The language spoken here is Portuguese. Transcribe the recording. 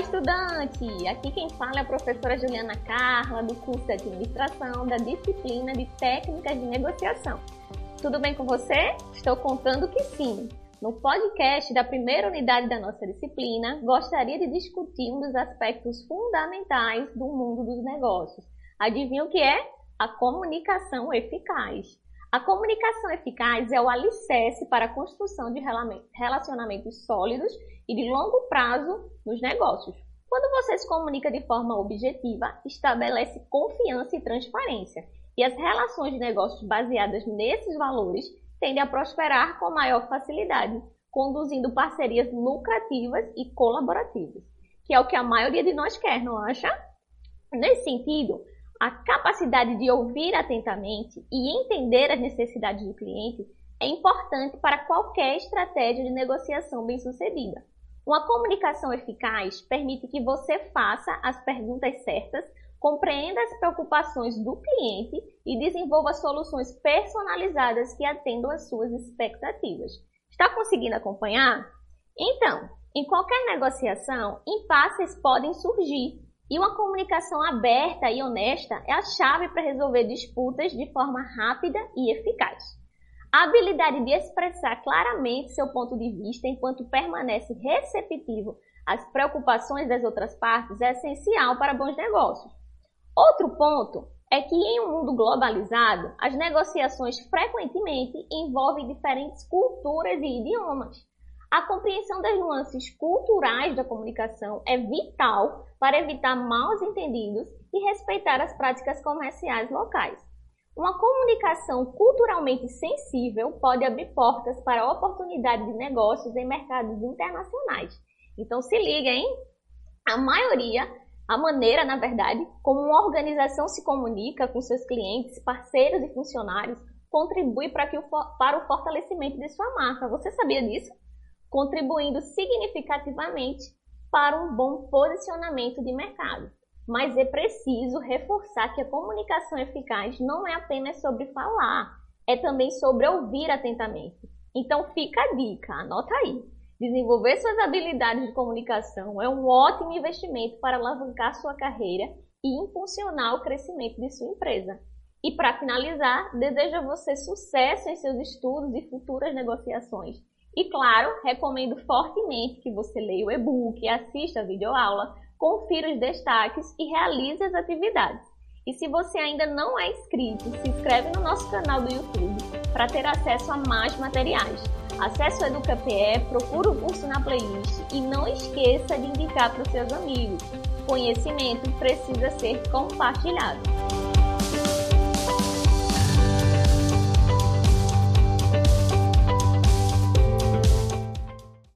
estudante! Aqui quem fala é a professora Juliana Carla, do curso de Administração da disciplina de Técnicas de Negociação. Tudo bem com você? Estou contando que sim! No podcast da primeira unidade da nossa disciplina, gostaria de discutir um dos aspectos fundamentais do mundo dos negócios. Adivinha o que é? A comunicação eficaz. A comunicação eficaz é o alicerce para a construção de relacionamentos sólidos e de longo prazo nos negócios. Quando você se comunica de forma objetiva, estabelece confiança e transparência. E as relações de negócios baseadas nesses valores tendem a prosperar com maior facilidade, conduzindo parcerias lucrativas e colaborativas, que é o que a maioria de nós quer, não acha? Nesse sentido, a capacidade de ouvir atentamente e entender as necessidades do cliente é importante para qualquer estratégia de negociação bem-sucedida. Uma comunicação eficaz permite que você faça as perguntas certas compreenda as preocupações do cliente e desenvolva soluções personalizadas que atendam às suas expectativas. Está conseguindo acompanhar? Então, em qualquer negociação, impasses podem surgir e uma comunicação aberta e honesta é a chave para resolver disputas de forma rápida e eficaz. A habilidade de expressar claramente seu ponto de vista enquanto permanece receptivo às preocupações das outras partes é essencial para bons negócios. Outro ponto é que em um mundo globalizado, as negociações frequentemente envolvem diferentes culturas e idiomas. A compreensão das nuances culturais da comunicação é vital para evitar maus entendidos e respeitar as práticas comerciais locais. Uma comunicação culturalmente sensível pode abrir portas para oportunidades de negócios em mercados internacionais. Então se liga, hein? A maioria a maneira, na verdade, como uma organização se comunica com seus clientes, parceiros e funcionários contribui para, que o, para o fortalecimento de sua marca. Você sabia disso? Contribuindo significativamente para um bom posicionamento de mercado. Mas é preciso reforçar que a comunicação eficaz não é apenas sobre falar, é também sobre ouvir atentamente. Então fica a dica, anota aí. Desenvolver suas habilidades de comunicação é um ótimo investimento para alavancar sua carreira e impulsionar o crescimento de sua empresa. E para finalizar, desejo a você sucesso em seus estudos e futuras negociações. E claro, recomendo fortemente que você leia o e-book, assista a videoaula, confira os destaques e realize as atividades. E se você ainda não é inscrito, se inscreve no nosso canal do YouTube para ter acesso a mais materiais. Acesse o EducaPE, procure o curso na playlist e não esqueça de indicar para os seus amigos. Conhecimento precisa ser compartilhado.